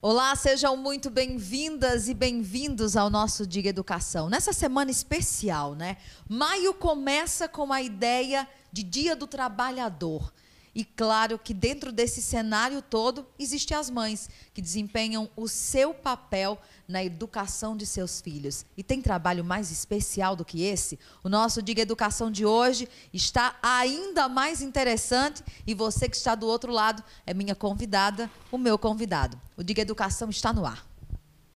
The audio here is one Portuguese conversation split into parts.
Olá, sejam muito bem-vindas e bem-vindos ao nosso Diga Educação. Nessa semana especial, né? Maio começa com a ideia de Dia do Trabalhador. E claro que dentro desse cenário todo existem as mães que desempenham o seu papel na educação de seus filhos. E tem trabalho mais especial do que esse? O nosso Diga Educação de hoje está ainda mais interessante e você que está do outro lado é minha convidada, o meu convidado. O Diga Educação está no ar.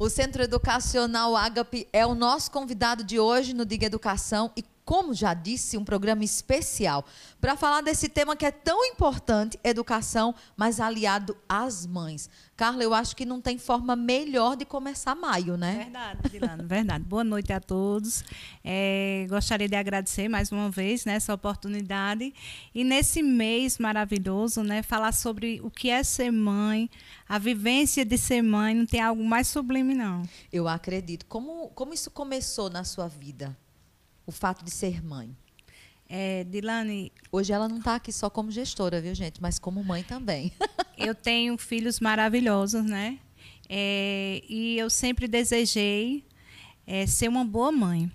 O Centro Educacional Agape é o nosso convidado de hoje no Diga Educação e como já disse, um programa especial para falar desse tema que é tão importante, educação, mas aliado às mães. Carla, eu acho que não tem forma melhor de começar maio, né? Verdade, Dilano, verdade. Boa noite a todos. É, gostaria de agradecer mais uma vez né, essa oportunidade. E nesse mês maravilhoso, né, falar sobre o que é ser mãe, a vivência de ser mãe, não tem algo mais sublime, não. Eu acredito. Como, como isso começou na sua vida? o fato de ser mãe? É, Dilane. Hoje ela não está aqui só como gestora, viu, gente? Mas como mãe também. eu tenho filhos maravilhosos, né? É, e eu sempre desejei é, ser uma boa mãe.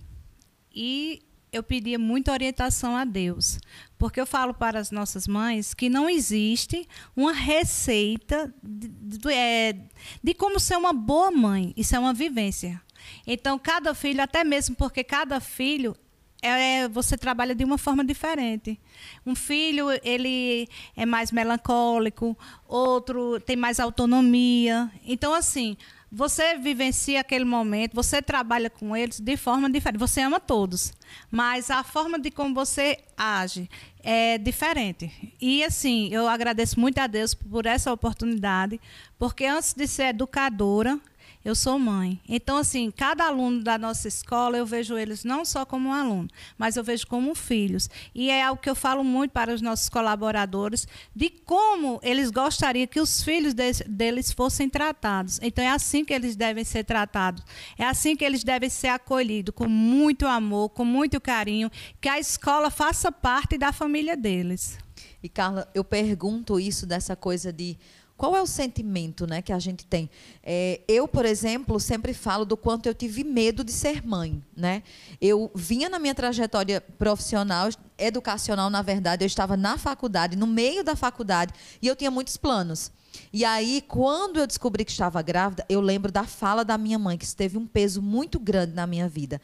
E eu pedia muita orientação a Deus. Porque eu falo para as nossas mães que não existe uma receita de, de, é, de como ser uma boa mãe. Isso é uma vivência. Então, cada filho, até mesmo porque cada filho é, você trabalha de uma forma diferente. Um filho ele é mais melancólico, outro tem mais autonomia. Então assim, você vivencia aquele momento, você trabalha com eles de forma diferente. Você ama todos, mas a forma de como você age é diferente. E assim, eu agradeço muito a Deus por essa oportunidade, porque antes de ser educadora, eu sou mãe. Então, assim, cada aluno da nossa escola, eu vejo eles não só como um aluno, mas eu vejo como filhos. E é algo que eu falo muito para os nossos colaboradores, de como eles gostariam que os filhos de, deles fossem tratados. Então, é assim que eles devem ser tratados. É assim que eles devem ser acolhidos, com muito amor, com muito carinho, que a escola faça parte da família deles. E, Carla, eu pergunto isso dessa coisa de qual é o sentimento né, que a gente tem? É, eu, por exemplo, sempre falo do quanto eu tive medo de ser mãe. Né? Eu vinha na minha trajetória profissional, educacional, na verdade, eu estava na faculdade, no meio da faculdade, e eu tinha muitos planos. E aí, quando eu descobri que estava grávida, eu lembro da fala da minha mãe, que isso teve um peso muito grande na minha vida.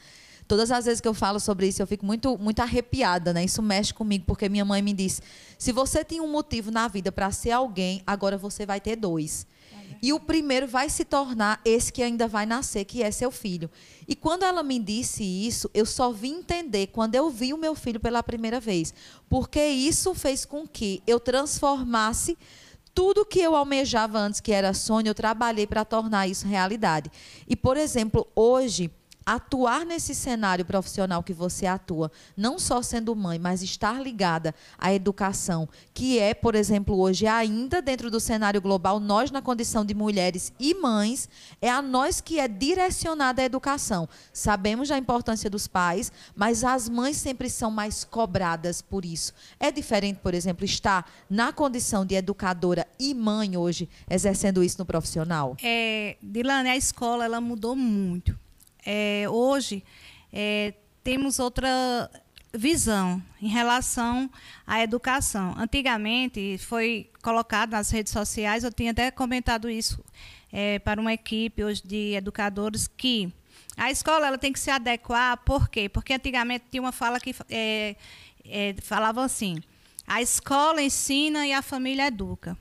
Todas as vezes que eu falo sobre isso, eu fico muito, muito arrepiada, né? Isso mexe comigo, porque minha mãe me disse: se você tem um motivo na vida para ser alguém, agora você vai ter dois. E o primeiro vai se tornar esse que ainda vai nascer, que é seu filho. E quando ela me disse isso, eu só vim entender quando eu vi o meu filho pela primeira vez. Porque isso fez com que eu transformasse tudo que eu almejava antes, que era sonho, eu trabalhei para tornar isso realidade. E, por exemplo, hoje, atuar nesse cenário profissional que você atua, não só sendo mãe, mas estar ligada à educação, que é, por exemplo, hoje ainda dentro do cenário global, nós na condição de mulheres e mães, é a nós que é direcionada a educação. Sabemos da importância dos pais, mas as mães sempre são mais cobradas por isso. É diferente, por exemplo, estar na condição de educadora e mãe hoje, exercendo isso no profissional? É, Dilane, a escola ela mudou muito é, hoje é, temos outra visão em relação à educação. Antigamente foi colocado nas redes sociais, eu tinha até comentado isso é, para uma equipe hoje de educadores que a escola ela tem que se adequar, por quê? Porque antigamente tinha uma fala que é, é, falava assim: a escola ensina e a família educa.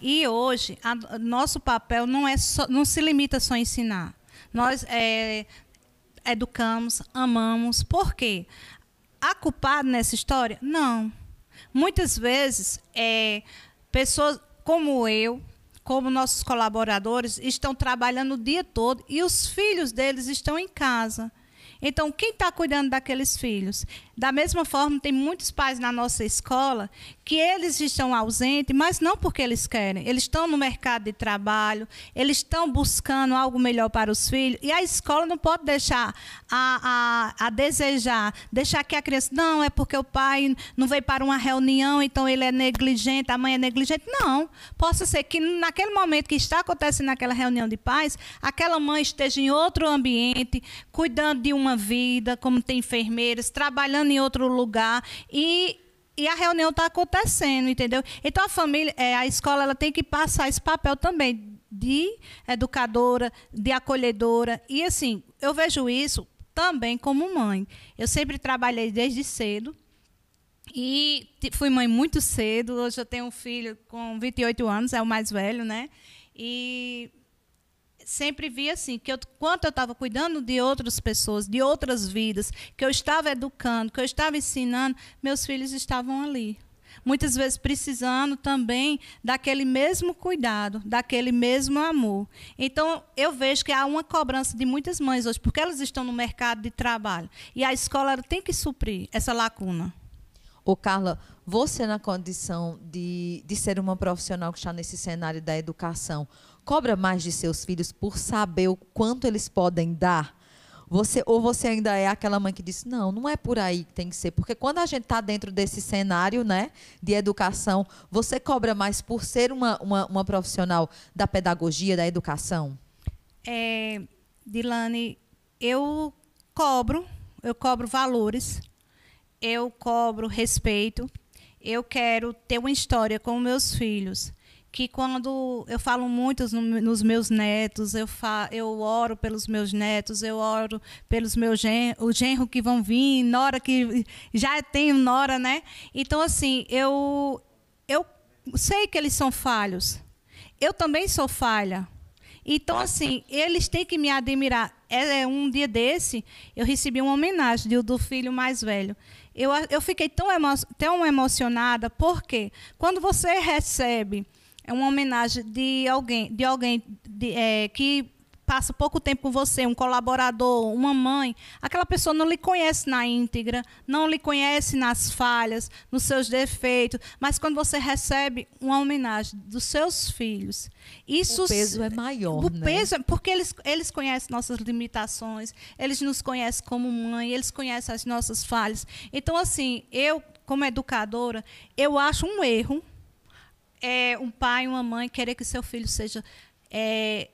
E hoje, a, nosso papel não, é só, não se limita só a ensinar. Nós é, educamos, amamos. Por quê? Há culpado nessa história? Não. Muitas vezes, é, pessoas como eu, como nossos colaboradores, estão trabalhando o dia todo e os filhos deles estão em casa. Então, quem está cuidando daqueles filhos? Da mesma forma, tem muitos pais na nossa escola que eles estão ausentes, mas não porque eles querem. Eles estão no mercado de trabalho, eles estão buscando algo melhor para os filhos, e a escola não pode deixar a, a, a desejar, deixar que a criança, não, é porque o pai não veio para uma reunião, então ele é negligente, a mãe é negligente. Não. Possa ser que naquele momento que está acontecendo naquela reunião de pais, aquela mãe esteja em outro ambiente, cuidando de uma vida, como tem enfermeiras, trabalhando em outro lugar e e a reunião está acontecendo, entendeu? Então a família, é, a escola, ela tem que passar esse papel também de educadora, de acolhedora e assim eu vejo isso também como mãe. Eu sempre trabalhei desde cedo e fui mãe muito cedo. Hoje eu tenho um filho com 28 anos, é o mais velho, né? E sempre vi assim, que eu, quanto eu estava cuidando de outras pessoas, de outras vidas, que eu estava educando, que eu estava ensinando, meus filhos estavam ali. Muitas vezes precisando também daquele mesmo cuidado, daquele mesmo amor. Então, eu vejo que há uma cobrança de muitas mães hoje, porque elas estão no mercado de trabalho. E a escola tem que suprir essa lacuna. Ô, Carla, você na condição de, de ser uma profissional que está nesse cenário da educação, cobra mais de seus filhos por saber o quanto eles podem dar? Você, ou você ainda é aquela mãe que diz, não, não é por aí que tem que ser. Porque quando a gente está dentro desse cenário né, de educação, você cobra mais por ser uma, uma, uma profissional da pedagogia, da educação? É, Dilane, eu cobro, eu cobro valores, eu cobro respeito, eu quero ter uma história com meus filhos que quando eu falo muito nos meus netos, eu, fa, eu oro pelos meus netos, eu oro pelos meus gen, o genro que vão vir, nora que já tenho nora, né? Então assim, eu eu sei que eles são falhos. Eu também sou falha. Então assim, eles têm que me admirar. É, é um dia desse, eu recebi uma homenagem do, do filho mais velho. Eu, eu fiquei tão, emo, tão emocionada, porque quando você recebe é uma homenagem de alguém, de alguém de, é, que passa pouco tempo com você, um colaborador, uma mãe, aquela pessoa não lhe conhece na íntegra, não lhe conhece nas falhas, nos seus defeitos, mas quando você recebe uma homenagem dos seus filhos, isso o peso é maior, o né? peso é porque eles eles conhecem nossas limitações, eles nos conhecem como mãe, eles conhecem as nossas falhas. Então assim, eu como educadora, eu acho um erro é, um pai uma mãe querer que seu filho seja é,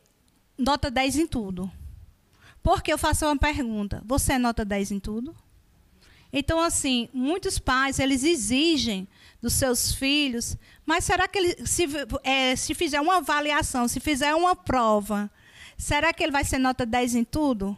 nota 10 em tudo. Porque eu faço uma pergunta: você é nota 10 em tudo? Então, assim, muitos pais, eles exigem dos seus filhos, mas será que ele, se, é, se fizer uma avaliação, se fizer uma prova, será que ele vai ser nota 10 em tudo?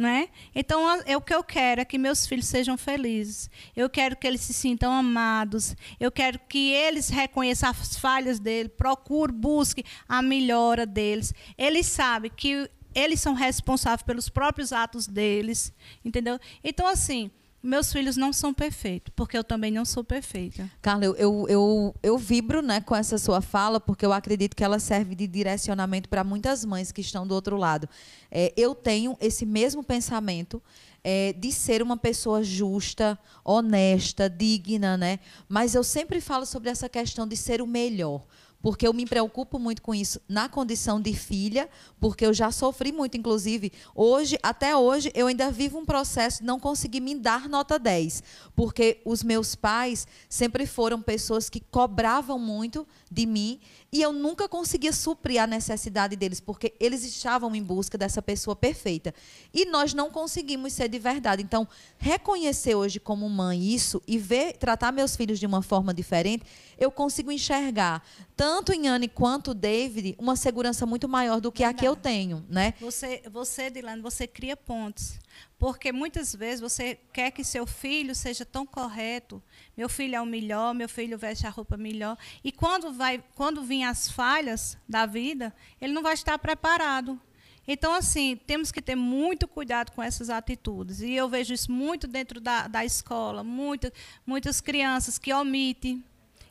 Né? Então, é o que eu quero é que meus filhos sejam felizes. Eu quero que eles se sintam amados. Eu quero que eles reconheçam as falhas dele, procure, busque a melhora deles. Eles sabem que eles são responsáveis pelos próprios atos deles, entendeu? Então, assim, meus filhos não são perfeitos, porque eu também não sou perfeita. Carla, eu, eu, eu, eu, vibro né, com essa sua fala, porque eu acredito que ela serve de direcionamento para muitas mães que estão do outro lado. É, eu tenho esse mesmo pensamento é, de ser uma pessoa justa, honesta, digna, né? Mas eu sempre falo sobre essa questão de ser o melhor porque eu me preocupo muito com isso na condição de filha, porque eu já sofri muito, inclusive, hoje, até hoje, eu ainda vivo um processo de não conseguir me dar nota 10, porque os meus pais sempre foram pessoas que cobravam muito de mim e eu nunca conseguia suprir a necessidade deles, porque eles estavam em busca dessa pessoa perfeita. E nós não conseguimos ser de verdade. Então, reconhecer hoje como mãe isso e ver, tratar meus filhos de uma forma diferente, eu consigo enxergar, tanto em Anne quanto David, uma segurança muito maior do que a que eu tenho. Né? Você, você Dilane, você cria pontos. Porque muitas vezes você quer que seu filho seja tão correto. Meu filho é o melhor, meu filho veste a roupa melhor. E quando, vai, quando vir as falhas da vida, ele não vai estar preparado. Então, assim, temos que ter muito cuidado com essas atitudes. E eu vejo isso muito dentro da, da escola. Muita, muitas crianças que omitem,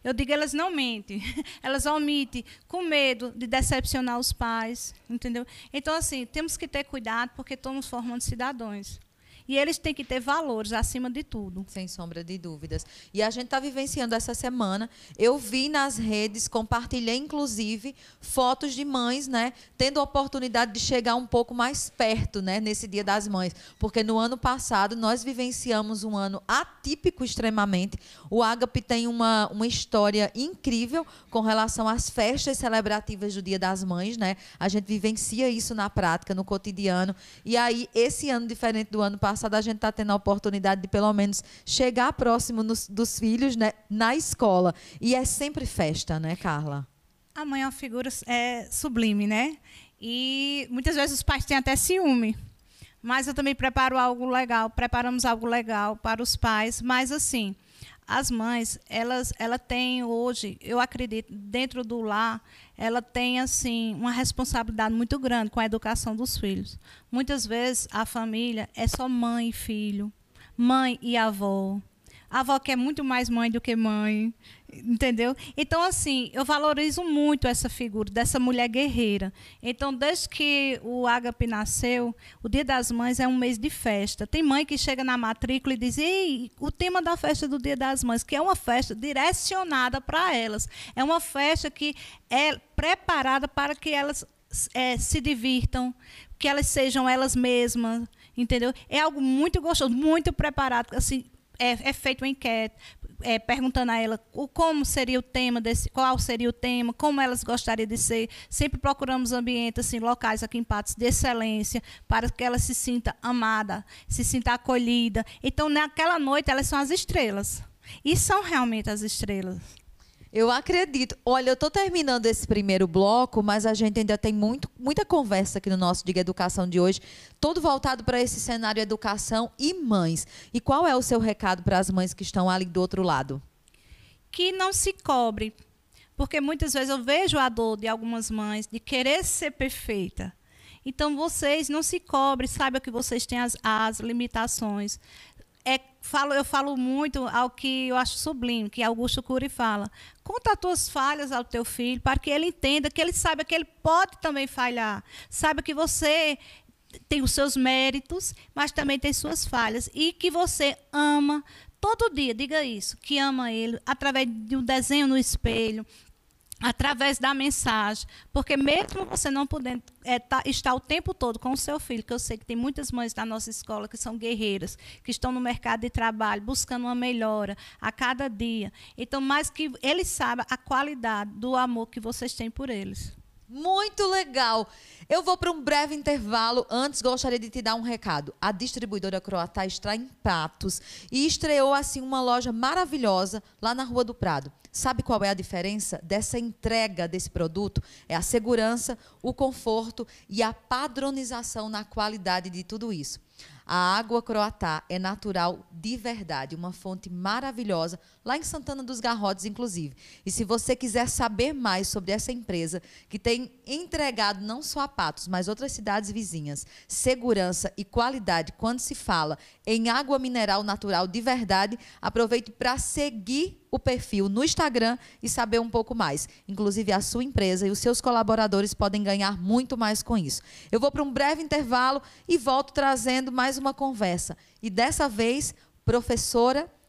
Eu digo, elas não mentem. Elas omitem com medo de decepcionar os pais, entendeu? Então, assim, temos que ter cuidado porque estamos formando cidadãos. E eles têm que ter valores acima de tudo. Sem sombra de dúvidas. E a gente está vivenciando essa semana. Eu vi nas redes, compartilhei inclusive fotos de mães, né, tendo a oportunidade de chegar um pouco mais perto, né, nesse Dia das Mães, porque no ano passado nós vivenciamos um ano atípico extremamente. O Ágape tem uma, uma história incrível com relação às festas celebrativas do Dia das Mães, né? A gente vivencia isso na prática, no cotidiano. E aí esse ano diferente do ano passado passada a gente está tendo a oportunidade de, pelo menos, chegar próximo nos, dos filhos né, na escola. E é sempre festa, né, Carla? A mãe é uma figura é, sublime, né? E muitas vezes os pais têm até ciúme. Mas eu também preparo algo legal, preparamos algo legal para os pais. Mas, assim, as mães, elas, ela têm hoje, eu acredito, dentro do lar, ela tem assim uma responsabilidade muito grande com a educação dos filhos. Muitas vezes a família é só mãe e filho, mãe e avó, a avó que é muito mais mãe do que mãe, entendeu? Então, assim, eu valorizo muito essa figura dessa mulher guerreira. Então, desde que o Ágape nasceu, o Dia das Mães é um mês de festa. Tem mãe que chega na matrícula e diz: Ei, o tema da festa do Dia das Mães, que é uma festa direcionada para elas. É uma festa que é preparada para que elas é, se divirtam, que elas sejam elas mesmas, entendeu? É algo muito gostoso, muito preparado, assim, é, é feito uma enquete, é, perguntando a ela o, como seria o tema desse, qual seria o tema, como elas gostariam de ser. Sempre procuramos ambientes assim, locais aqui em Patos de excelência, para que ela se sinta amada, se sinta acolhida. Então, naquela noite, elas são as estrelas. E são realmente as estrelas. Eu acredito. Olha, eu estou terminando esse primeiro bloco, mas a gente ainda tem muito, muita conversa aqui no nosso Diga Educação de hoje, todo voltado para esse cenário educação e mães. E qual é o seu recado para as mães que estão ali do outro lado? Que não se cobre, porque muitas vezes eu vejo a dor de algumas mães de querer ser perfeita. Então vocês não se cobrem, saiba que vocês têm as, as limitações é, falo, eu falo muito ao que eu acho sublime, que Augusto Cury fala. Conta as tuas falhas ao teu filho, para que ele entenda, que ele saiba que ele pode também falhar. Saiba que você tem os seus méritos, mas também tem suas falhas. E que você ama todo dia, diga isso, que ama ele, através de um desenho no espelho, através da mensagem, porque mesmo você não podendo é, tá, estar o tempo todo com o seu filho, que eu sei que tem muitas mães da nossa escola que são guerreiras, que estão no mercado de trabalho buscando uma melhora a cada dia. Então, mais que eles saibam a qualidade do amor que vocês têm por eles. Muito legal. Eu vou para um breve intervalo. Antes, gostaria de te dar um recado. A distribuidora Croatá está em Patos e estreou assim uma loja maravilhosa lá na Rua do Prado. Sabe qual é a diferença dessa entrega desse produto? É a segurança, o conforto e a padronização na qualidade de tudo isso. A água croatá é natural de verdade, uma fonte maravilhosa, lá em Santana dos Garrotes, inclusive. E se você quiser saber mais sobre essa empresa, que tem entregado não só a Patos, mas outras cidades vizinhas, segurança e qualidade quando se fala em água mineral natural de verdade, aproveite para seguir o perfil no Instagram e saber um pouco mais. Inclusive, a sua empresa e os seus colaboradores podem ganhar muito mais com isso. Eu vou para um breve intervalo e volto trazendo mais uma conversa. E dessa vez, professora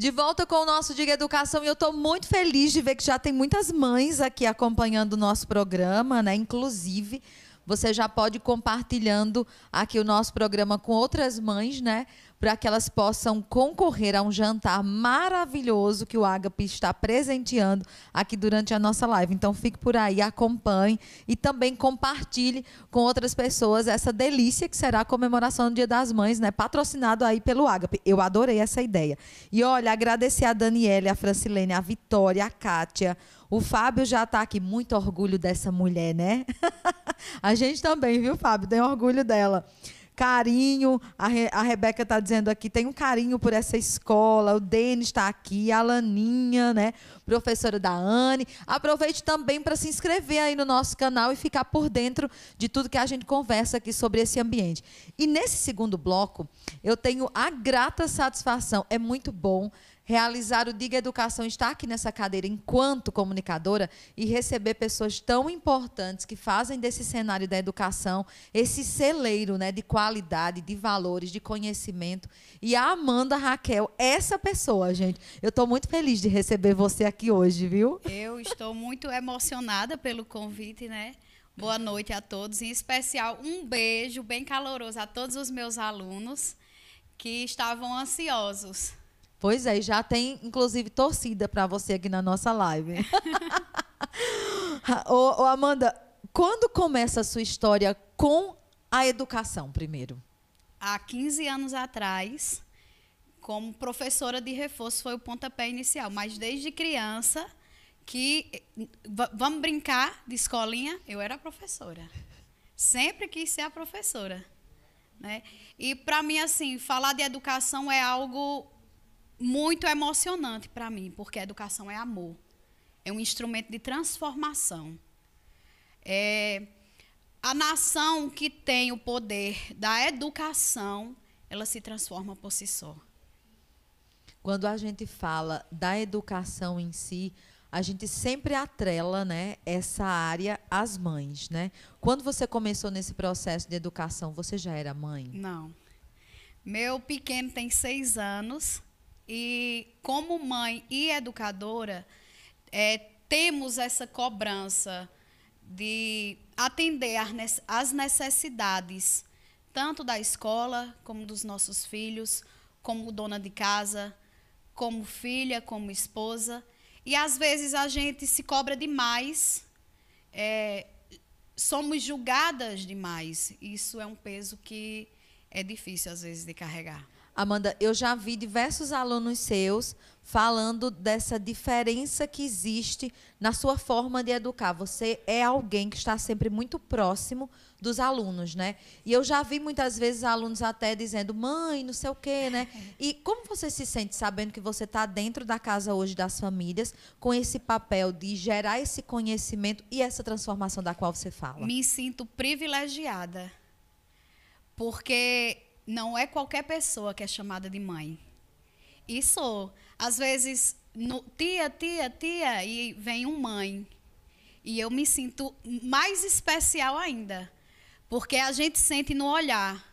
De volta com o nosso Diga Educação e eu estou muito feliz de ver que já tem muitas mães aqui acompanhando o nosso programa, né? Inclusive você já pode ir compartilhando aqui o nosso programa com outras mães, né? Para que elas possam concorrer a um jantar maravilhoso que o Agape está presenteando aqui durante a nossa live. Então fique por aí, acompanhe e também compartilhe com outras pessoas essa delícia que será a comemoração do Dia das Mães, né? Patrocinado aí pelo Agape. Eu adorei essa ideia. E olha, agradecer a Daniele, a Francilene, a Vitória, a Kátia, o Fábio já está aqui, muito orgulho dessa mulher, né? a gente também, viu, Fábio? Tem orgulho dela carinho. A, Re, a Rebeca está dizendo aqui, tem um carinho por essa escola. O Denis está aqui, a Laninha, né? Professora da Anne. Aproveite também para se inscrever aí no nosso canal e ficar por dentro de tudo que a gente conversa aqui sobre esse ambiente. E nesse segundo bloco, eu tenho a grata satisfação. É muito bom realizar o Diga Educação, estar aqui nessa cadeira enquanto comunicadora e receber pessoas tão importantes que fazem desse cenário da educação esse celeiro né, de qualidade, de valores, de conhecimento. E a Amanda Raquel, essa pessoa, gente. Eu estou muito feliz de receber você aqui hoje, viu? Eu estou muito emocionada pelo convite, né? Boa noite a todos, em especial um beijo bem caloroso a todos os meus alunos que estavam ansiosos Pois é, já tem inclusive torcida para você aqui na nossa live. ô, ô, Amanda, quando começa a sua história com a educação primeiro? Há 15 anos atrás, como professora de reforço foi o pontapé inicial, mas desde criança que vamos brincar de escolinha, eu era professora. Sempre quis ser a professora, né? E para mim assim, falar de educação é algo muito emocionante para mim, porque a educação é amor. É um instrumento de transformação. É, a nação que tem o poder da educação, ela se transforma por si só. Quando a gente fala da educação em si, a gente sempre atrela né, essa área às mães. Né? Quando você começou nesse processo de educação, você já era mãe? Não. Meu pequeno tem seis anos e como mãe e educadora, é, temos essa cobrança de atender às necessidades tanto da escola como dos nossos filhos, como dona de casa, como filha, como esposa. E às vezes a gente se cobra demais, é, somos julgadas demais. Isso é um peso que é difícil às vezes de carregar. Amanda, eu já vi diversos alunos seus falando dessa diferença que existe na sua forma de educar. Você é alguém que está sempre muito próximo dos alunos, né? E eu já vi muitas vezes alunos até dizendo, mãe, não sei o quê, né? E como você se sente sabendo que você está dentro da casa hoje das famílias, com esse papel de gerar esse conhecimento e essa transformação da qual você fala? Me sinto privilegiada. Porque não é qualquer pessoa que é chamada de mãe. Sou. Às vezes, no, tia, tia, tia, e vem um mãe. E eu me sinto mais especial ainda. Porque a gente sente no olhar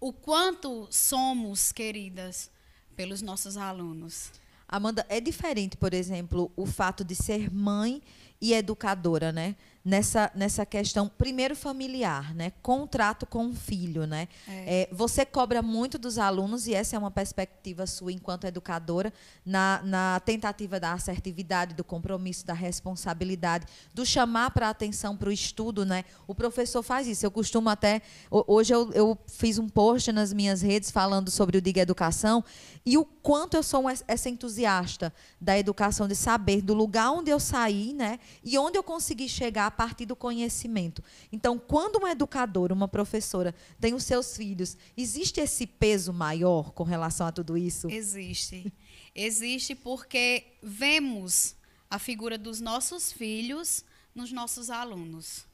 o quanto somos queridas pelos nossos alunos. Amanda, é diferente, por exemplo, o fato de ser mãe e educadora, né? Nessa, nessa questão, primeiro familiar, né? Contrato com o filho, né? É. É, você cobra muito dos alunos, e essa é uma perspectiva sua enquanto educadora, na, na tentativa da assertividade, do compromisso, da responsabilidade, do chamar para atenção para o estudo, né? O professor faz isso. Eu costumo até. Hoje eu, eu fiz um post nas minhas redes falando sobre o Diga Educação e o quanto eu sou essa entusiasta da educação, de saber do lugar onde eu saí, né? E onde eu consegui chegar partir do conhecimento. Então, quando uma educadora, uma professora tem os seus filhos, existe esse peso maior com relação a tudo isso? Existe. Existe porque vemos a figura dos nossos filhos nos nossos alunos.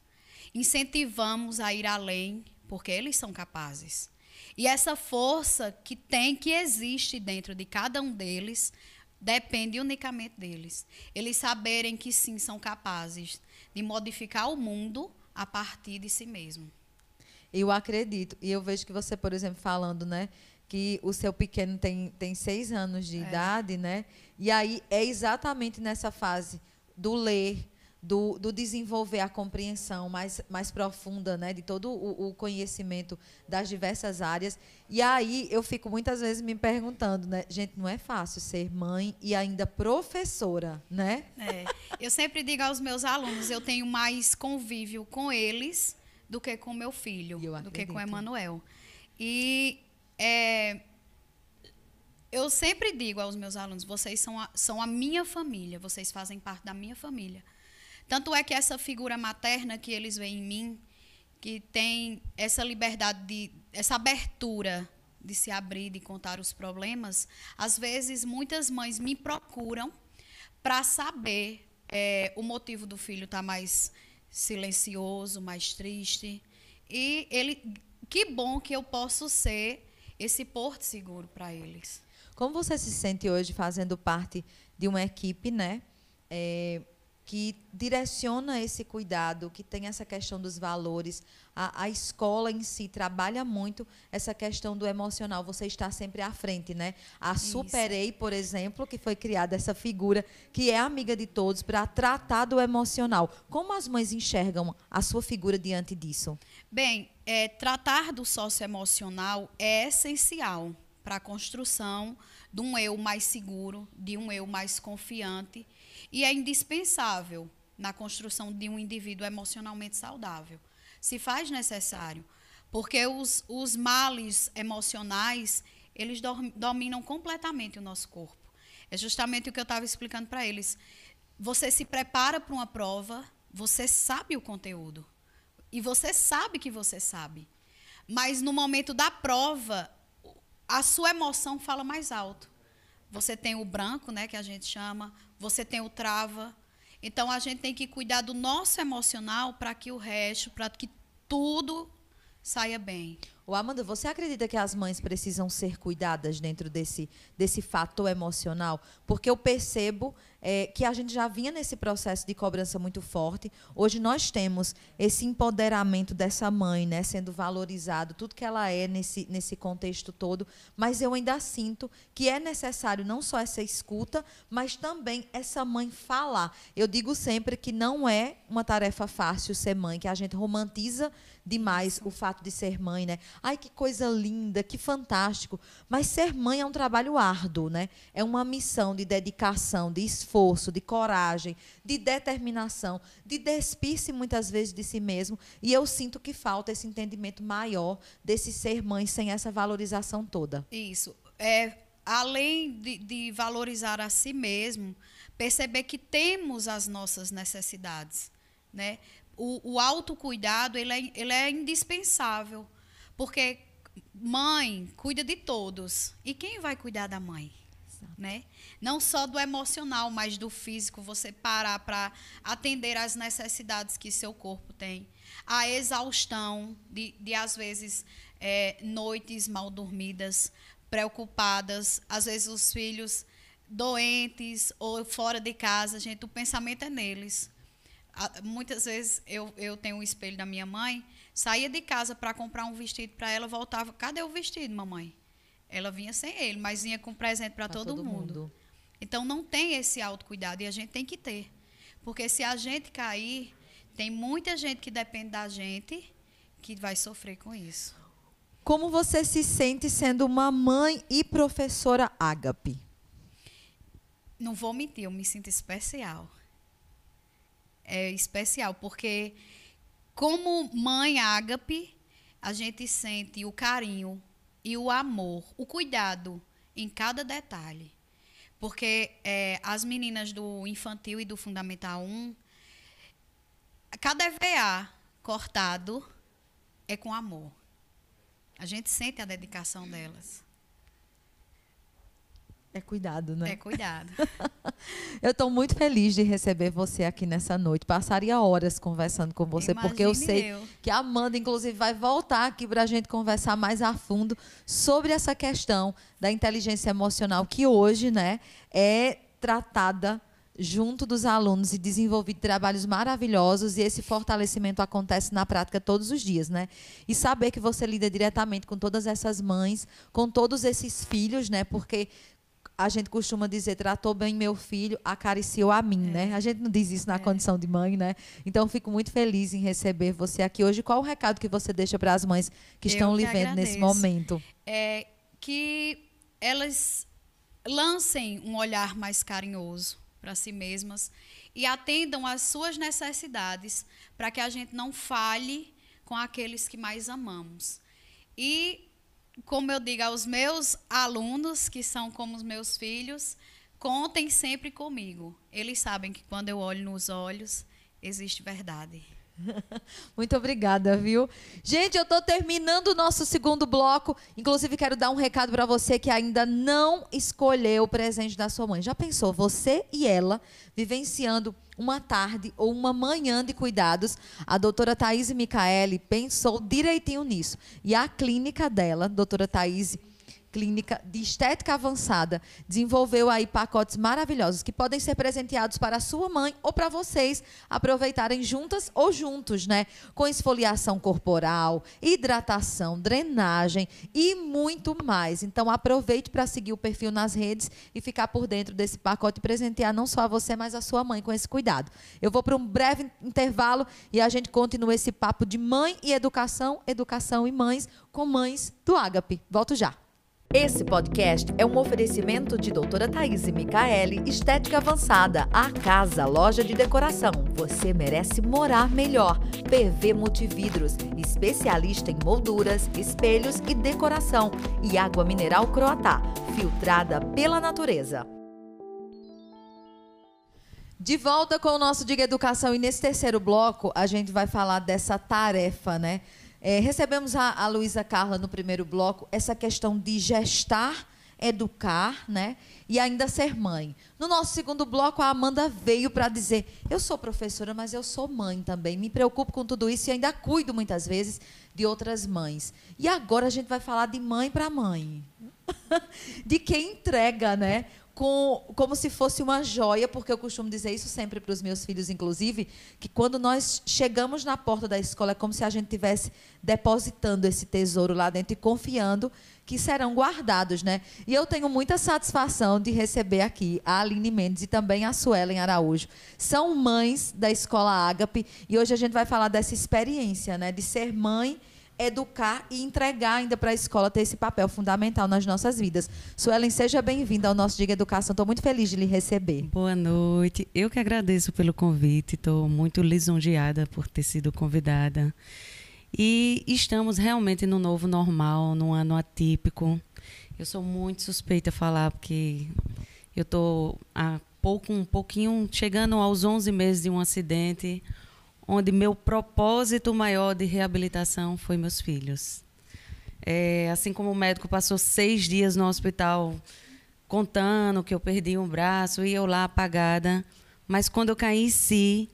Incentivamos a ir além, porque eles são capazes. E essa força que tem, que existe dentro de cada um deles, depende unicamente deles. Eles saberem que sim são capazes de modificar o mundo a partir de si mesmo. Eu acredito. E eu vejo que você, por exemplo, falando, né? Que o seu pequeno tem, tem seis anos de é. idade, né? E aí é exatamente nessa fase do ler, do, do, desenvolver a compreensão mais, mais profunda né, de todo o, o, conhecimento das diversas áreas. E aí eu fico muitas vezes me perguntando, né? Gente, não é fácil ser mãe e ainda professora, né? É. Eu sempre digo aos meus alunos, eu tenho mais convívio com eles do que com meu filho, do que com o Emanuel. E é, eu sempre digo aos meus alunos, vocês são a, são a minha família, vocês fazem parte da minha família. Tanto é que essa figura materna que eles veem em mim, que tem essa liberdade, de, essa abertura de se abrir, de contar os problemas, às vezes muitas mães me procuram para saber é, o motivo do filho estar tá mais silencioso, mais triste. E ele, que bom que eu posso ser esse porto seguro para eles. Como você se sente hoje fazendo parte de uma equipe, né? É, que direciona esse cuidado, que tem essa questão dos valores. A, a, escola em si trabalha muito essa questão do emocional. Você está sempre à frente, né? A. Superei, por exemplo, que foi criada essa figura que é amiga de todos para tratar do emocional. Como as mães enxergam a sua figura diante disso? Bem, é, tratar do socioemocional é essencial para a construção de um eu mais seguro, de um eu mais confiante e é indispensável na construção de um indivíduo emocionalmente saudável. Se faz necessário, porque os, os males emocionais, eles dominam completamente o nosso corpo. É justamente o que eu estava explicando para eles. Você se prepara para uma prova, você sabe o conteúdo. E você sabe que você sabe. Mas no momento da prova, a sua emoção fala mais alto. Você tem o branco, né, que a gente chama, você tem o trava. Então a gente tem que cuidar do nosso emocional para que o resto, para que tudo saia bem. O Amanda, você acredita que as mães precisam ser cuidadas dentro desse, desse fator emocional? Porque eu percebo é, que a gente já vinha nesse processo de cobrança muito forte. Hoje nós temos esse empoderamento dessa mãe, né, sendo valorizado, tudo que ela é nesse, nesse contexto todo. Mas eu ainda sinto que é necessário não só essa escuta, mas também essa mãe falar. Eu digo sempre que não é uma tarefa fácil ser mãe, que a gente romantiza demais o fato de ser mãe, né? Ai, que coisa linda, que fantástico. Mas ser mãe é um trabalho árduo, né? É uma missão de dedicação, de esforço, de coragem, de determinação, de despir-se muitas vezes de si mesmo. E eu sinto que falta esse entendimento maior desse ser mãe sem essa valorização toda. Isso. É, além de, de valorizar a si mesmo, perceber que temos as nossas necessidades, né? o, o autocuidado ele é, ele é indispensável. Porque mãe cuida de todos. E quem vai cuidar da mãe? Né? Não só do emocional, mas do físico, você parar para atender às necessidades que seu corpo tem. A exaustão de, de às vezes, é, noites mal dormidas, preocupadas, às vezes os filhos doentes ou fora de casa, gente, o pensamento é neles muitas vezes eu, eu tenho um espelho da minha mãe, saía de casa para comprar um vestido para ela, voltava, cadê o vestido, mamãe? Ela vinha sem ele, mas vinha com presente para todo, todo mundo. mundo. Então não tem esse autocuidado e a gente tem que ter. Porque se a gente cair, tem muita gente que depende da gente que vai sofrer com isso. Como você se sente sendo uma mãe e professora ágape? Não vou mentir, eu me sinto especial é especial, porque como mãe ágape, a gente sente o carinho e o amor, o cuidado em cada detalhe. Porque é, as meninas do infantil e do fundamental 1, cada EVA cortado é com amor. A gente sente a dedicação delas. É cuidado, né? É cuidado. eu estou muito feliz de receber você aqui nessa noite. Passaria horas conversando com você, Imagine porque eu sei eu. que a Amanda, inclusive, vai voltar aqui para a gente conversar mais a fundo sobre essa questão da inteligência emocional que hoje, né, é tratada junto dos alunos e desenvolvido trabalhos maravilhosos e esse fortalecimento acontece na prática todos os dias, né? E saber que você lida diretamente com todas essas mães, com todos esses filhos, né? Porque a gente costuma dizer, tratou bem meu filho, acariciou a mim, né? é. né? A gente não diz isso na é. condição de mãe, né? Então, fico muito feliz em receber você aqui hoje. Qual o recado que você deixa para as mães que Eu estão lhe vendo nesse momento? É que elas lancem um olhar mais carinhoso para si mesmas e atendam às suas necessidades para que a gente não fale com aqueles que mais amamos. E como eu digo aos meus alunos, que são como os meus filhos, contem sempre comigo. Eles sabem que quando eu olho nos olhos, existe verdade. Muito obrigada, viu? Gente, eu estou terminando o nosso segundo bloco. Inclusive, quero dar um recado para você que ainda não escolheu o presente da sua mãe. Já pensou, você e ela vivenciando uma tarde ou uma manhã de cuidados? A doutora Thaís Micaeli pensou direitinho nisso. E a clínica dela, doutora Thaís clínica de estética avançada desenvolveu aí pacotes maravilhosos que podem ser presenteados para a sua mãe ou para vocês aproveitarem juntas ou juntos, né? Com esfoliação corporal, hidratação, drenagem e muito mais. Então aproveite para seguir o perfil nas redes e ficar por dentro desse pacote e presentear não só a você, mas a sua mãe com esse cuidado. Eu vou para um breve intervalo e a gente continua esse papo de mãe e educação, educação e mães com mães do Ágape. Volto já. Esse podcast é um oferecimento de doutora Thaís Micaele, Estética Avançada, a casa, loja de decoração. Você merece morar melhor. PV Multividros, especialista em molduras, espelhos e decoração. E água mineral Croatá, filtrada pela natureza. De volta com o nosso Diga Educação e nesse terceiro bloco a gente vai falar dessa tarefa, né? É, recebemos a, a Luísa Carla no primeiro bloco, essa questão de gestar, educar, né? E ainda ser mãe. No nosso segundo bloco, a Amanda veio para dizer: eu sou professora, mas eu sou mãe também. Me preocupo com tudo isso e ainda cuido muitas vezes de outras mães. E agora a gente vai falar de mãe para mãe. de quem entrega, né? Com, como se fosse uma joia, porque eu costumo dizer isso sempre para os meus filhos, inclusive, que quando nós chegamos na porta da escola é como se a gente estivesse depositando esse tesouro lá dentro e confiando que serão guardados, né? E eu tenho muita satisfação de receber aqui a Aline Mendes e também a Suelen Araújo. São mães da Escola Ágape e hoje a gente vai falar dessa experiência, né? De ser mãe educar e entregar ainda para a escola ter esse papel fundamental nas nossas vidas. Suelen, seja bem-vinda ao nosso Diga Educação. Estou muito feliz de lhe receber. Boa noite. Eu que agradeço pelo convite. Estou muito lisonjeada por ter sido convidada. E estamos realmente no novo normal, num ano atípico. Eu sou muito suspeita a falar porque eu estou há pouco, um pouquinho chegando aos 11 meses de um acidente onde meu propósito maior de reabilitação foi meus filhos. É, assim como o médico passou seis dias no hospital contando que eu perdi um braço e eu lá apagada, mas quando eu caí em si,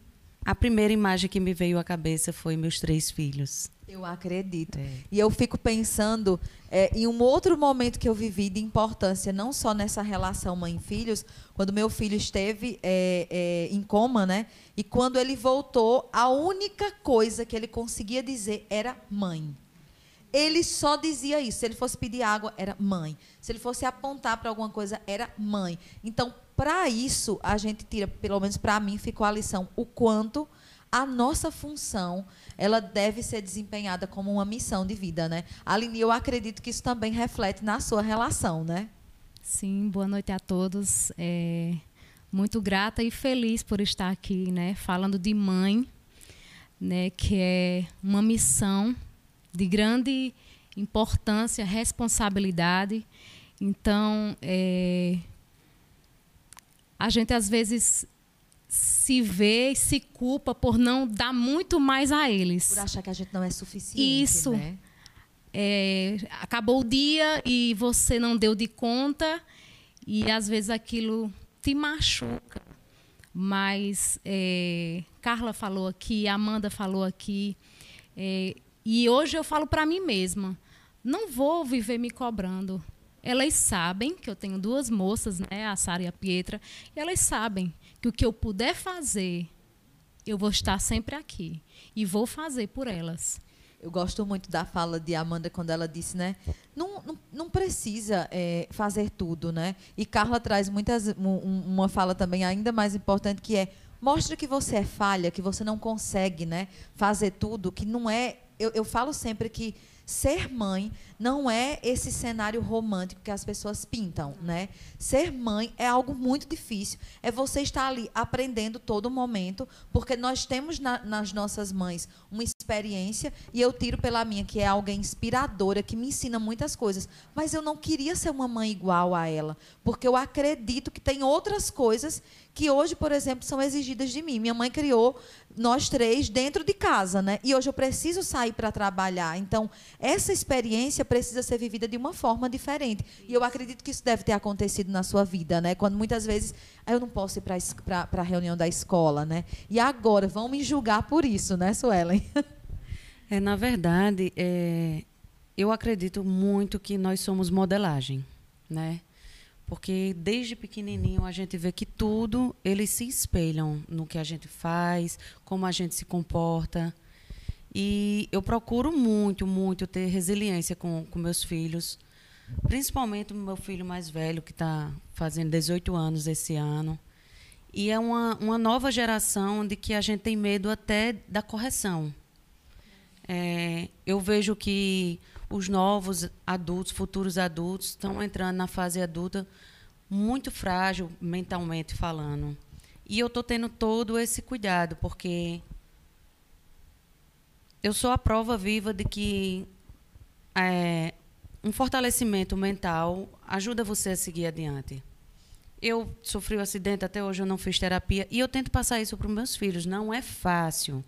a primeira imagem que me veio à cabeça foi meus três filhos. Eu acredito. É. E eu fico pensando é, em um outro momento que eu vivi de importância, não só nessa relação mãe-filhos, quando meu filho esteve é, é, em coma, né? E quando ele voltou, a única coisa que ele conseguia dizer era mãe. Ele só dizia isso. Se ele fosse pedir água, era mãe. Se ele fosse apontar para alguma coisa, era mãe. Então, para isso, a gente tira, pelo menos para mim, ficou a lição o quanto a nossa função ela deve ser desempenhada como uma missão de vida, né? Aline, eu acredito que isso também reflete na sua relação, né? Sim, boa noite a todos. É, muito grata e feliz por estar aqui, né? Falando de mãe, né? Que é uma missão de grande importância, responsabilidade. Então, é, a gente às vezes se vê e se culpa por não dar muito mais a eles. Por achar que a gente não é suficiente. Isso. Né? É, acabou o dia e você não deu de conta e às vezes aquilo te machuca. Mas é, Carla falou aqui, Amanda falou aqui, é, e hoje eu falo para mim mesma: não vou viver me cobrando. Elas sabem que eu tenho duas moças, né, a Sara e a Pietra, e elas sabem que o que eu puder fazer, eu vou estar sempre aqui e vou fazer por elas. Eu gosto muito da fala de Amanda quando ela disse, né? Não, não, não precisa é, fazer tudo, né? E Carla traz muitas, um, uma fala também ainda mais importante que é mostra que você é falha, que você não consegue, né? Fazer tudo, que não é. Eu, eu falo sempre que ser mãe não é esse cenário romântico que as pessoas pintam, né? Ser mãe é algo muito difícil. É você estar ali aprendendo todo momento, porque nós temos na, nas nossas mães uma experiência e eu tiro pela minha que é alguém inspiradora que me ensina muitas coisas, mas eu não queria ser uma mãe igual a ela, porque eu acredito que tem outras coisas que hoje, por exemplo, são exigidas de mim. Minha mãe criou nós três dentro de casa, né? E hoje eu preciso sair para trabalhar. Então, essa experiência precisa ser vivida de uma forma diferente. E eu acredito que isso deve ter acontecido na sua vida, né? Quando muitas vezes ah, eu não posso ir para a reunião da escola, né? E agora vão me julgar por isso, né, Suelen? É, na verdade, é, eu acredito muito que nós somos modelagem, né? Porque desde pequenininho a gente vê que tudo eles se espelham no que a gente faz, como a gente se comporta. E eu procuro muito, muito ter resiliência com, com meus filhos, principalmente o meu filho mais velho, que está fazendo 18 anos esse ano. E é uma, uma nova geração de que a gente tem medo até da correção. É, eu vejo que os novos adultos, futuros adultos, estão entrando na fase adulta muito frágil mentalmente falando. E eu estou tendo todo esse cuidado, porque eu sou a prova viva de que é, um fortalecimento mental ajuda você a seguir adiante. Eu sofri um acidente, até hoje eu não fiz terapia, e eu tento passar isso para os meus filhos. Não é fácil.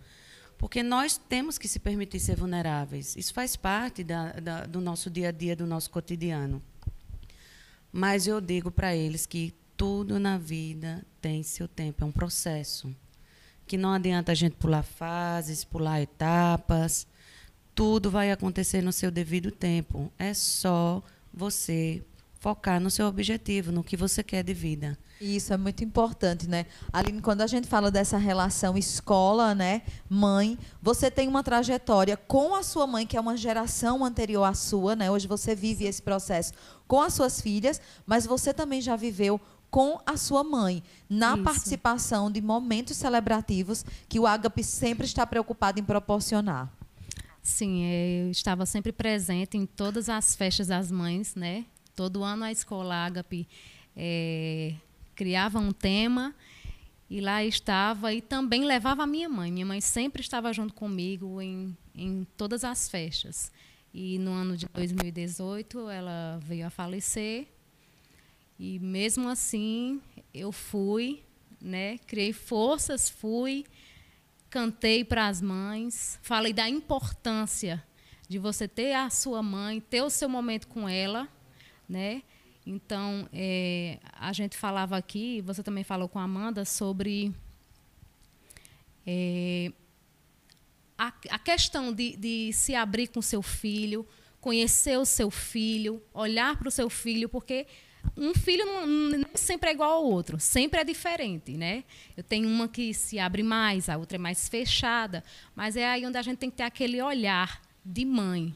Porque nós temos que se permitir ser vulneráveis. Isso faz parte da, da, do nosso dia a dia, do nosso cotidiano. Mas eu digo para eles que tudo na vida tem seu tempo, é um processo. Que não adianta a gente pular fases, pular etapas. Tudo vai acontecer no seu devido tempo. É só você focar no seu objetivo, no que você quer de vida. Isso é muito importante, né? Aline, quando a gente fala dessa relação escola, né, mãe, você tem uma trajetória com a sua mãe, que é uma geração anterior à sua, né? Hoje você vive esse processo com as suas filhas, mas você também já viveu com a sua mãe, na Isso. participação de momentos celebrativos que o Agape sempre está preocupado em proporcionar. Sim, é, eu estava sempre presente em todas as festas das mães, né? Todo ano a escola Agape é, criava um tema e lá estava e também levava a minha mãe. Minha mãe sempre estava junto comigo em, em todas as festas. E no ano de 2018 ela veio a falecer. E mesmo assim eu fui, né? Criei forças, fui, cantei para as mães, falei da importância de você ter a sua mãe, ter o seu momento com ela né? Então, é, a gente falava aqui, você também falou com a Amanda, sobre é, a, a, questão de, de se abrir com seu filho, conhecer o seu filho, olhar para o seu filho, porque um filho não, sempre é igual ao outro, sempre é diferente, né? Eu tenho uma que se abre mais, a outra é mais fechada, mas é aí onde a gente tem que ter aquele olhar de mãe,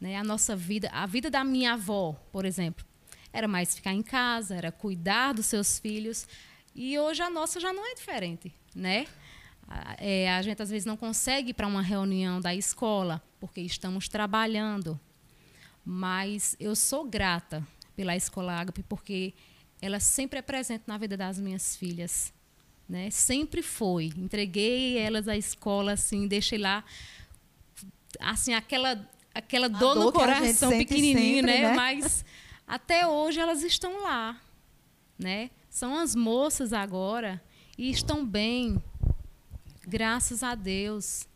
né? A nossa vida, a vida da minha avó, por exemplo, era mais ficar em casa, era cuidar dos seus filhos. E hoje a nossa já não é diferente, né? É, a gente às vezes não consegue ir para uma reunião da escola porque estamos trabalhando. Mas eu sou grata pela Escola Ágape porque ela sempre é presente na vida das minhas filhas. Né? Sempre foi. Entreguei elas à escola, assim, deixei lá assim aquela aquela dor, dor no coração pequenininho, sempre, né? né? Mas até hoje elas estão lá, né? São as moças agora e estão bem, graças a Deus.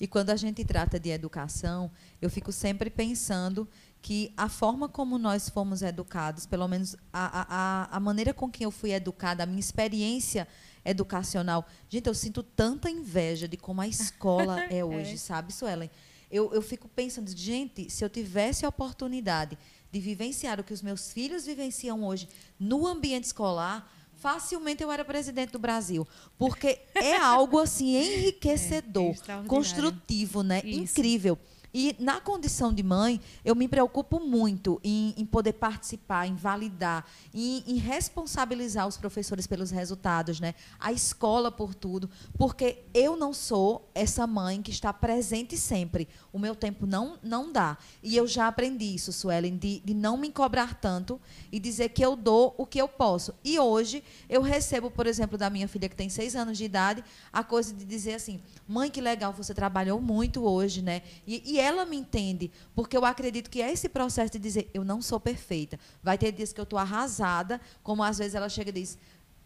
E quando a gente trata de educação, eu fico sempre pensando que a forma como nós fomos educados, pelo menos a, a, a maneira com que eu fui educada, a minha experiência educacional. Gente, eu sinto tanta inveja de como a escola é hoje, é. sabe, Suelen? eu, eu fico pensando, gente, se eu tivesse a oportunidade de vivenciar o que os meus filhos vivenciam hoje no ambiente escolar, facilmente eu era presidente do Brasil. Porque é algo assim enriquecedor, é, é construtivo, né? Isso. Incrível. E na condição de mãe, eu me preocupo muito em, em poder participar, em validar, em, em, responsabilizar os professores pelos resultados, né? a escola por tudo, porque eu não sou essa mãe que está presente sempre. O meu tempo não, não dá. E eu já aprendi isso, Suelen, de, de não me cobrar tanto e dizer que eu dou o que eu posso. E hoje eu recebo, por exemplo, da minha filha que tem seis anos de idade, a coisa de dizer assim, mãe, que legal, você trabalhou muito hoje, né? E, e ela me entende, porque eu acredito que é esse processo de dizer, eu não sou perfeita. Vai ter dias que eu estou arrasada, como às vezes ela chega e diz,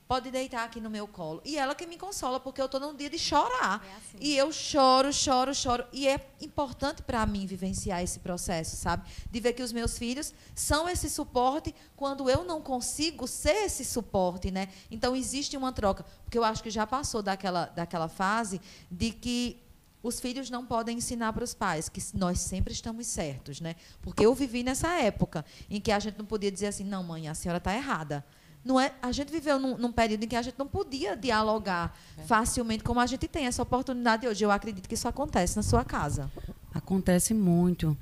pode deitar aqui no meu colo. E ela que me consola, porque eu estou num dia de chorar. É assim. E eu choro, choro, choro. E é importante para mim vivenciar esse processo, sabe? De ver que os meus filhos são esse suporte quando eu não consigo ser esse suporte, né? Então existe uma troca. Porque eu acho que já passou daquela, daquela fase de que os filhos não podem ensinar para os pais que nós sempre estamos certos, né? Porque eu vivi nessa época em que a gente não podia dizer assim, não, mãe, a senhora está errada. Não é, a gente viveu num, num, período em que a gente não podia dialogar é. facilmente como a gente tem essa oportunidade hoje. Eu acredito que isso acontece na sua casa. Acontece muito.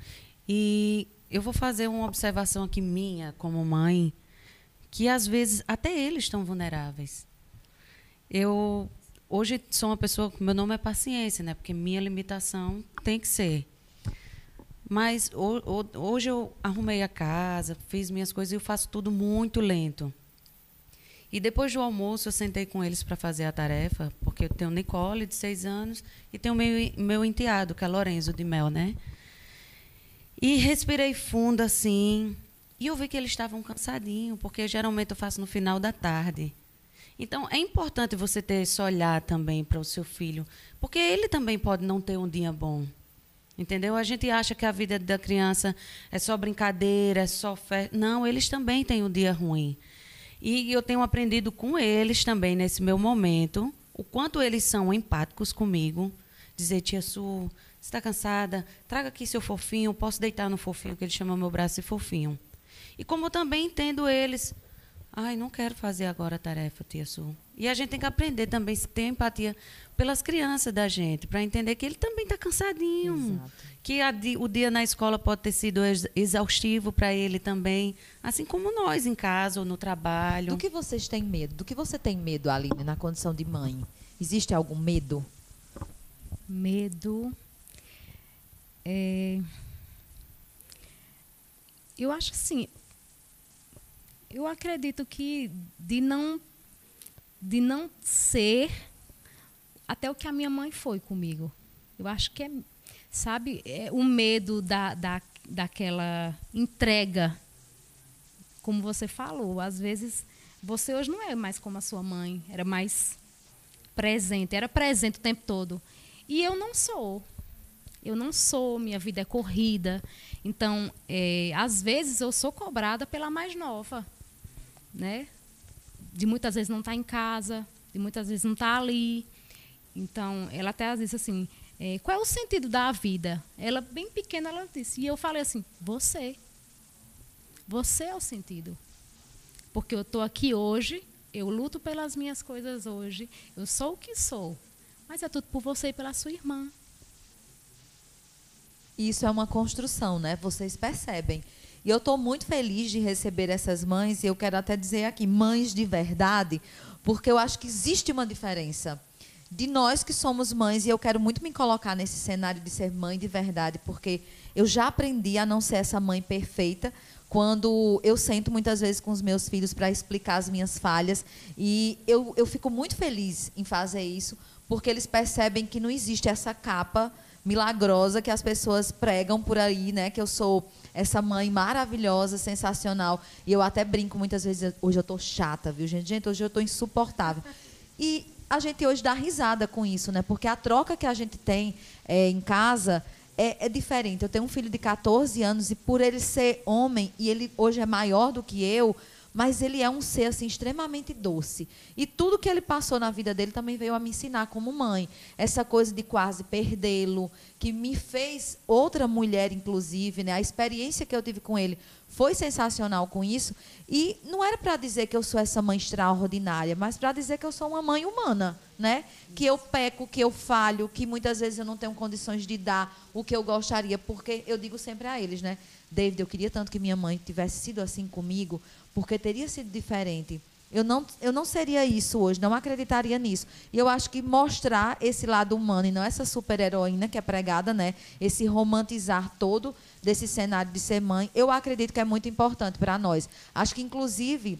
E eu vou fazer uma observação aqui minha, como mãe, que às vezes até eles estão vulneráveis. Eu hoje sou uma pessoa, meu nome é paciência, né? Porque minha limitação tem que ser. Mas hoje eu arrumei a casa, fiz minhas coisas e eu faço tudo muito lento. E depois do almoço eu sentei com eles para fazer a tarefa, porque eu tenho Nicole de seis anos e tenho meu meu enteado que é Lorenzo de Mel, né? E respirei fundo assim, e eu vi que eles estavam cansadinhos, porque geralmente eu faço no final da tarde. Então, é importante você ter esse olhar também para o seu filho, porque ele também pode não ter um dia bom. Entendeu? A gente acha que a vida da criança é só brincadeira, é só festa. Não, eles também têm um dia ruim. E eu tenho aprendido com eles também, nesse meu momento, o quanto eles são empáticos comigo. Dizer, tia Su, você está cansada? Traga aqui seu fofinho, posso deitar no fofinho, que ele chama meu braço de fofinho. E como também entendo eles, Ai, não quero fazer agora a tarefa, tia Su. E a gente tem que aprender também a ter empatia pelas crianças da gente, para entender que ele também está cansadinho. Exato. Que a, o dia na escola pode ter sido exaustivo para ele também, assim como nós em casa ou no trabalho. Do que vocês têm medo? Do que você tem medo, Aline, na condição de mãe? Existe algum medo? Medo. É... Eu acho assim, eu acredito que de não de não ser até o que a minha mãe foi comigo. Eu acho que é, sabe, é o medo da, da, daquela entrega, como você falou. Às vezes, você hoje não é mais como a sua mãe, era mais presente, era presente o tempo todo. E eu não sou. Eu não sou, minha vida é corrida. Então, é, às vezes, eu sou cobrada pela mais nova né? De muitas vezes não estar tá em casa, de muitas vezes não estar tá ali. Então, ela até disse assim, é, qual é o sentido da vida? Ela, bem pequena, ela disse. E eu falei assim, você. Você é o sentido. Porque eu estou aqui hoje, eu luto pelas minhas coisas hoje, eu sou o que sou. Mas é tudo por você e pela sua irmã. Isso é uma construção, né? Vocês percebem. E eu estou muito feliz de receber essas mães, e eu quero até dizer aqui, mães de verdade, porque eu acho que existe uma diferença de nós que somos mães, e eu quero muito me colocar nesse cenário de ser mãe de verdade, porque eu já aprendi a não ser essa mãe perfeita, quando eu sento muitas vezes com os meus filhos para explicar as minhas falhas, e eu, eu fico muito feliz em fazer isso, porque eles percebem que não existe essa capa milagrosa que as pessoas pregam por aí, né? Que eu sou essa mãe maravilhosa, sensacional. E eu até brinco muitas vezes, hoje eu estou chata, viu, gente? Gente, hoje eu estou insuportável. E a gente hoje dá risada com isso, né? Porque a troca que a gente tem é, em casa é, é, diferente. Eu tenho um filho de 14 anos e por ele ser homem e ele hoje é maior do que eu, mas ele é um ser assim extremamente doce. E tudo que ele passou na vida dele também veio a me ensinar como mãe. Essa coisa de quase perdê-lo, que me fez outra mulher inclusive, né? A experiência que eu tive com ele foi sensacional com isso. E não era para dizer que eu sou essa mãe extraordinária, mas para dizer que eu sou uma mãe humana, né? Que eu peco, que eu falho, que muitas vezes eu não tenho condições de dar o que eu gostaria, porque eu digo sempre a eles, né? David, eu queria tanto que minha mãe tivesse sido assim comigo, porque teria sido diferente. Eu não, eu não seria isso hoje, não acreditaria nisso. E eu acho que mostrar esse lado humano e não essa super-heroína que é pregada, né? Esse romantizar todo desse cenário de ser mãe, eu acredito que é muito importante para nós. Acho que, inclusive,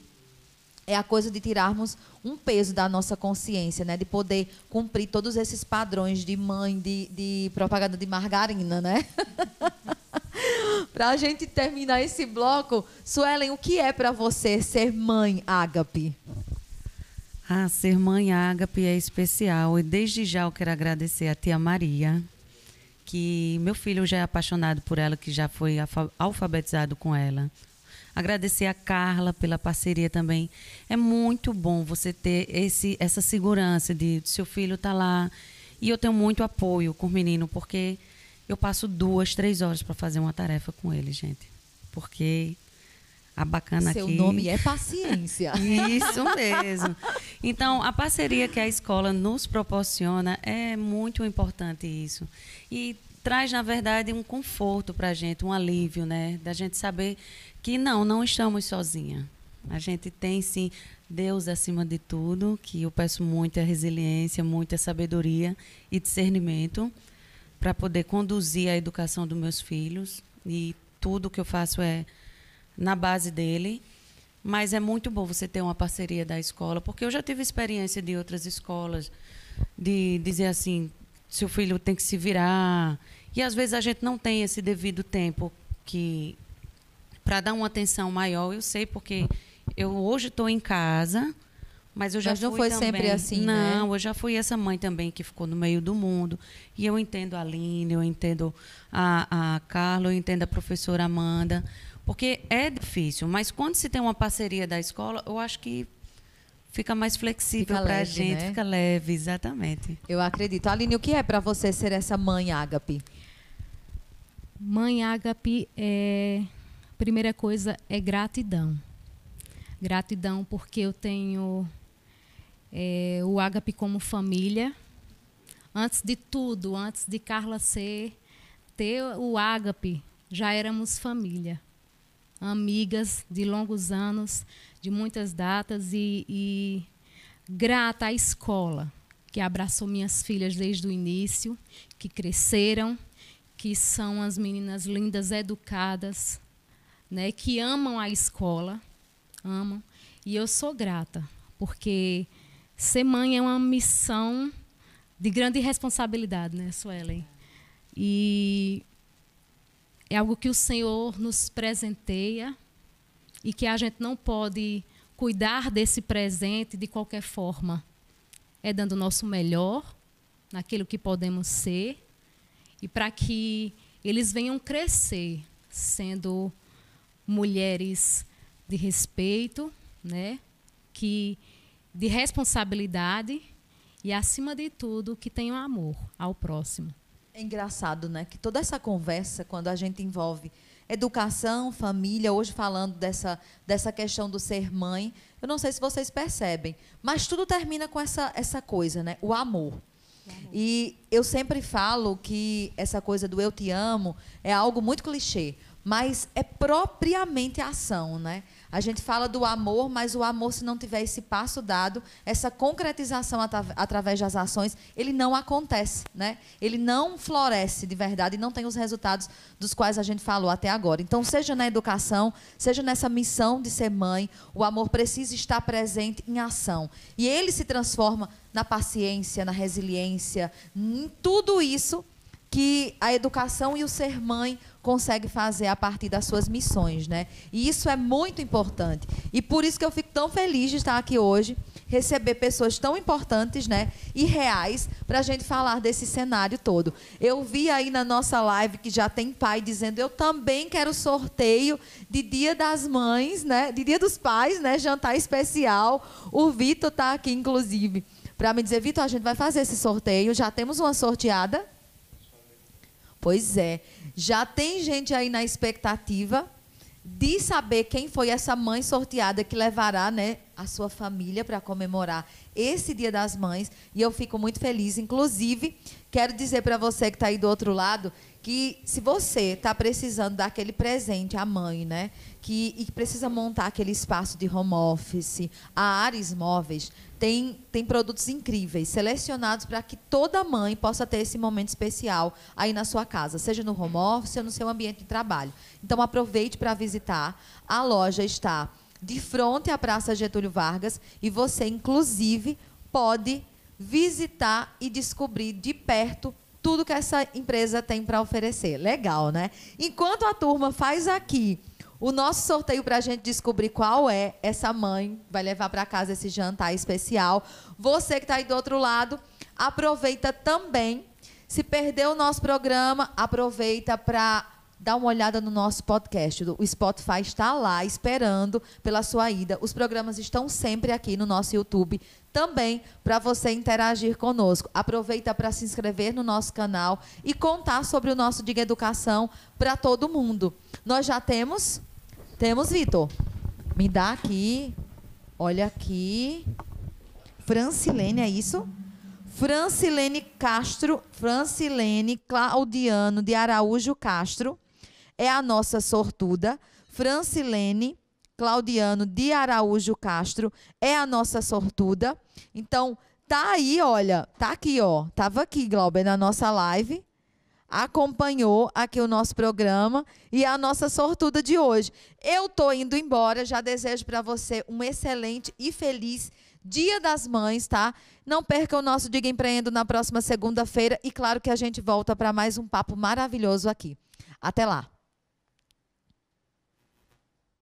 é a coisa de tirarmos um peso da nossa consciência, né? De poder cumprir todos esses padrões de mãe, de, de propaganda de margarina, né? para a gente terminar esse bloco, Suelen, o que é para você ser mãe ágape? Ah, ser mãe ágape é especial. E desde já eu quero agradecer a tia Maria, que meu filho já é apaixonado por ela, que já foi alfabetizado com ela. Agradecer a Carla pela parceria também. É muito bom você ter esse, essa segurança de seu filho estar tá lá. E eu tenho muito apoio com o menino, porque eu passo duas, três horas para fazer uma tarefa com ele, gente. Porque a bacana Seu aqui. Seu nome é paciência. Isso mesmo. Então, a parceria que a escola nos proporciona é muito importante isso. E traz, na verdade, um conforto para a gente, um alívio, né? Da gente saber que não, não estamos sozinhas. A gente tem, sim, Deus acima de tudo, que eu peço muita resiliência, muita sabedoria e discernimento para poder conduzir a educação dos meus filhos e tudo que eu faço é na base dele. Mas é muito bom você ter uma parceria da escola, porque eu já tive experiência de outras escolas de dizer assim, seu filho tem que se virar. E às vezes a gente não tem esse devido tempo que para dar uma atenção maior. Eu sei porque eu hoje estou em casa, mas eu já Mas não fui foi também. sempre assim, né? Não, eu já fui essa mãe também que ficou no meio do mundo. E eu entendo a Aline, eu entendo a, a Carla, eu entendo a professora Amanda. Porque é difícil, mas quando se tem uma parceria da escola, eu acho que fica mais flexível para a gente, né? fica leve, exatamente. Eu acredito. Aline, o que é para você ser essa mãe ágape? Mãe ágape é primeira coisa é gratidão. Gratidão porque eu tenho é, o Ágape como família. Antes de tudo, antes de Carla ser, ter o Ágape, já éramos família. Amigas de longos anos, de muitas datas e, e grata à escola, que abraçou minhas filhas desde o início, que cresceram, que são as meninas lindas, educadas, né, que amam a escola, amam. E eu sou grata, porque ser mãe é uma missão de grande responsabilidade, né, Suelen? E é algo que o Senhor nos presenteia e que a gente não pode cuidar desse presente de qualquer forma. É dando o nosso melhor naquilo que podemos ser e para que eles venham crescer sendo mulheres de respeito, né? Que de responsabilidade e, acima de tudo, que tenham amor ao próximo. É engraçado, né? Que toda essa conversa, quando a gente envolve educação, família, hoje falando dessa, dessa questão do ser mãe, eu não sei se vocês percebem, mas tudo termina com essa, essa coisa, né? O amor. E eu sempre falo que essa coisa do eu te amo é algo muito clichê, mas é propriamente ação, né? A gente fala do amor, mas o amor, se não tiver esse passo dado, essa concretização através das ações, ele não acontece, né? Ele não floresce de verdade e não tem os resultados dos quais a gente falou até agora. Então, seja na educação, seja nessa missão de ser mãe, o amor precisa estar presente em ação. E ele se transforma na paciência, na resiliência, em tudo isso que a educação e o ser mãe consegue fazer a partir das suas missões, né? E isso é muito importante. E por isso que eu fico tão feliz de estar aqui hoje, receber pessoas tão importantes, né? E reais para a gente falar desse cenário todo. Eu vi aí na nossa live que já tem pai dizendo eu também quero sorteio de Dia das Mães, né? De Dia dos Pais, né? Jantar especial. O Vitor está aqui, inclusive, para me dizer, Vitor, a gente vai fazer esse sorteio. Já temos uma sorteada. Pois é. Já tem gente aí na expectativa de saber quem foi essa mãe sorteada que levará né, a sua família para comemorar esse Dia das Mães. E eu fico muito feliz. Inclusive, quero dizer para você que está aí do outro lado que se você está precisando daquele presente à mãe, né? Que, e precisa montar aquele espaço de home office, a Ares Móveis tem, tem produtos incríveis, selecionados para que toda mãe possa ter esse momento especial aí na sua casa, seja no home office ou no seu ambiente de trabalho. Então aproveite para visitar. A loja está de frente à Praça Getúlio Vargas e você, inclusive, pode visitar e descobrir de perto tudo que essa empresa tem para oferecer. Legal, né? Enquanto a turma faz aqui o nosso sorteio para a gente descobrir qual é essa mãe vai levar para casa esse jantar especial. Você que está aí do outro lado, aproveita também. Se perdeu o nosso programa, aproveita para dá uma olhada no nosso podcast. O Spotify está lá esperando pela sua ida. Os programas estão sempre aqui no nosso YouTube também para você interagir conosco. Aproveita para se inscrever no nosso canal e contar sobre o nosso Diga Educação para todo mundo. Nós já temos temos, Vitor. Me dá aqui. Olha aqui. Francilene, é isso? Francilene Castro, Francilene Claudiano de Araújo Castro é a nossa sortuda. Francilene Claudiano de Araújo Castro é a nossa sortuda. Então, tá aí, olha, tá aqui, ó. Tava aqui, Glauber, na nossa live. Acompanhou aqui o nosso programa e a nossa sortuda de hoje. Eu tô indo embora, já desejo para você um excelente e feliz Dia das Mães, tá? Não perca o nosso Diga Empreendo na próxima segunda-feira e claro que a gente volta para mais um papo maravilhoso aqui. Até lá.